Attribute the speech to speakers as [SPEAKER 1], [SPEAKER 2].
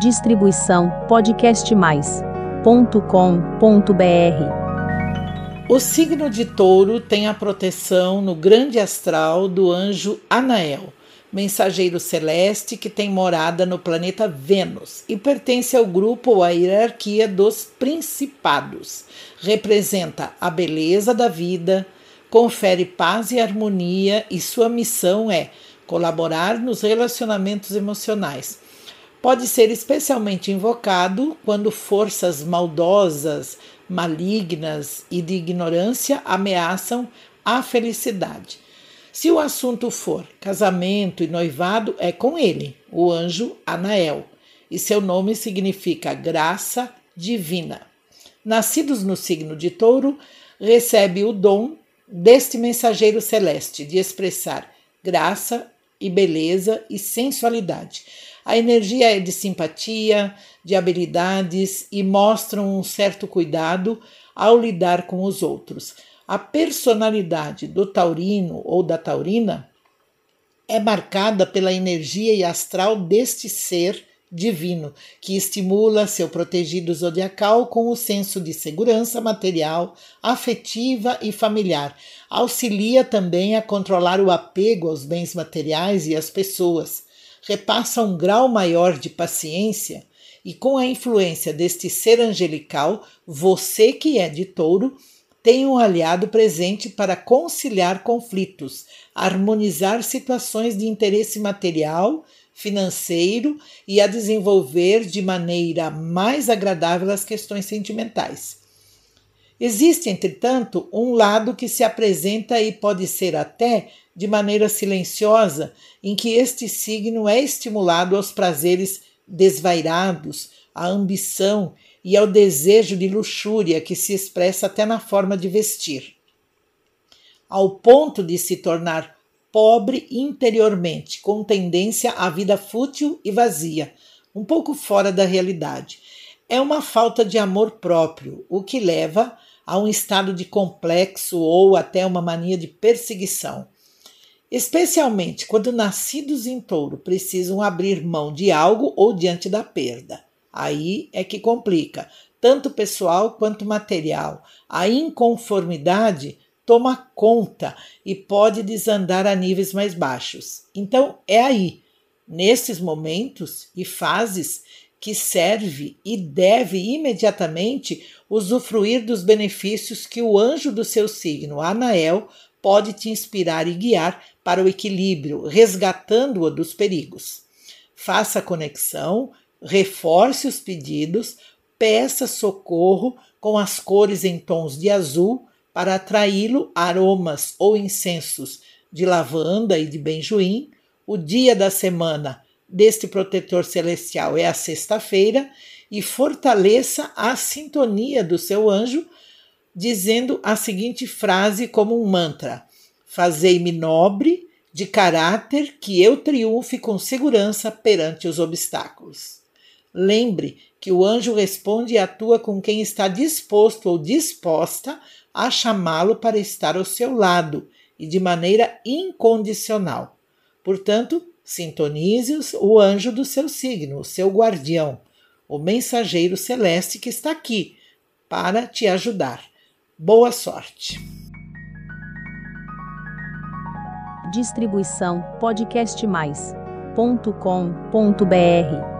[SPEAKER 1] Distribuição podcastmais.com.br.
[SPEAKER 2] O signo de Touro tem a proteção no grande astral do anjo Anael, mensageiro celeste que tem morada no planeta Vênus e pertence ao grupo ou à hierarquia dos principados. Representa a beleza da vida, confere paz e harmonia e sua missão é colaborar nos relacionamentos emocionais pode ser especialmente invocado quando forças maldosas, malignas e de ignorância ameaçam a felicidade. Se o assunto for casamento e noivado, é com ele, o anjo Anael, e seu nome significa graça divina. Nascidos no signo de Touro, recebe o dom deste mensageiro celeste de expressar graça e beleza e sensualidade a energia é de simpatia, de habilidades e mostram um certo cuidado ao lidar com os outros. A personalidade do taurino ou da taurina é marcada pela energia e astral deste ser divino, que estimula seu protegido zodiacal com o senso de segurança material, afetiva e familiar. Auxilia também a controlar o apego aos bens materiais e às pessoas repassa um grau maior de paciência e com a influência deste ser angelical, você que é de touro, tem um aliado presente para conciliar conflitos, harmonizar situações de interesse material, financeiro e a desenvolver de maneira mais agradável as questões sentimentais. Existe, entretanto, um lado que se apresenta e pode ser até de maneira silenciosa, em que este signo é estimulado aos prazeres desvairados, à ambição e ao desejo de luxúria que se expressa até na forma de vestir, ao ponto de se tornar pobre interiormente, com tendência à vida fútil e vazia, um pouco fora da realidade. É uma falta de amor próprio, o que leva a um estado de complexo ou até uma mania de perseguição especialmente quando nascidos em touro precisam abrir mão de algo ou diante da perda. Aí é que complica, tanto pessoal quanto material. A inconformidade toma conta e pode desandar a níveis mais baixos. Então é aí, nesses momentos e fases, que serve e deve imediatamente usufruir dos benefícios que o anjo do seu signo, Anael, pode te inspirar e guiar para o equilíbrio, resgatando-o dos perigos. Faça conexão, reforce os pedidos, peça socorro com as cores em tons de azul para atraí-lo aromas ou incensos de lavanda e de benjoim. O dia da semana deste protetor celestial é a sexta-feira e fortaleça a sintonia do seu anjo dizendo a seguinte frase como um mantra: Fazei-me nobre, de caráter, que eu triunfe com segurança perante os obstáculos. Lembre que o anjo responde e atua com quem está disposto ou disposta a chamá-lo para estar ao seu lado e de maneira incondicional. Portanto, sintonize o anjo do seu signo, o seu guardião, o mensageiro celeste que está aqui para te ajudar. Boa sorte!
[SPEAKER 1] Distribuição podcastmais.com.br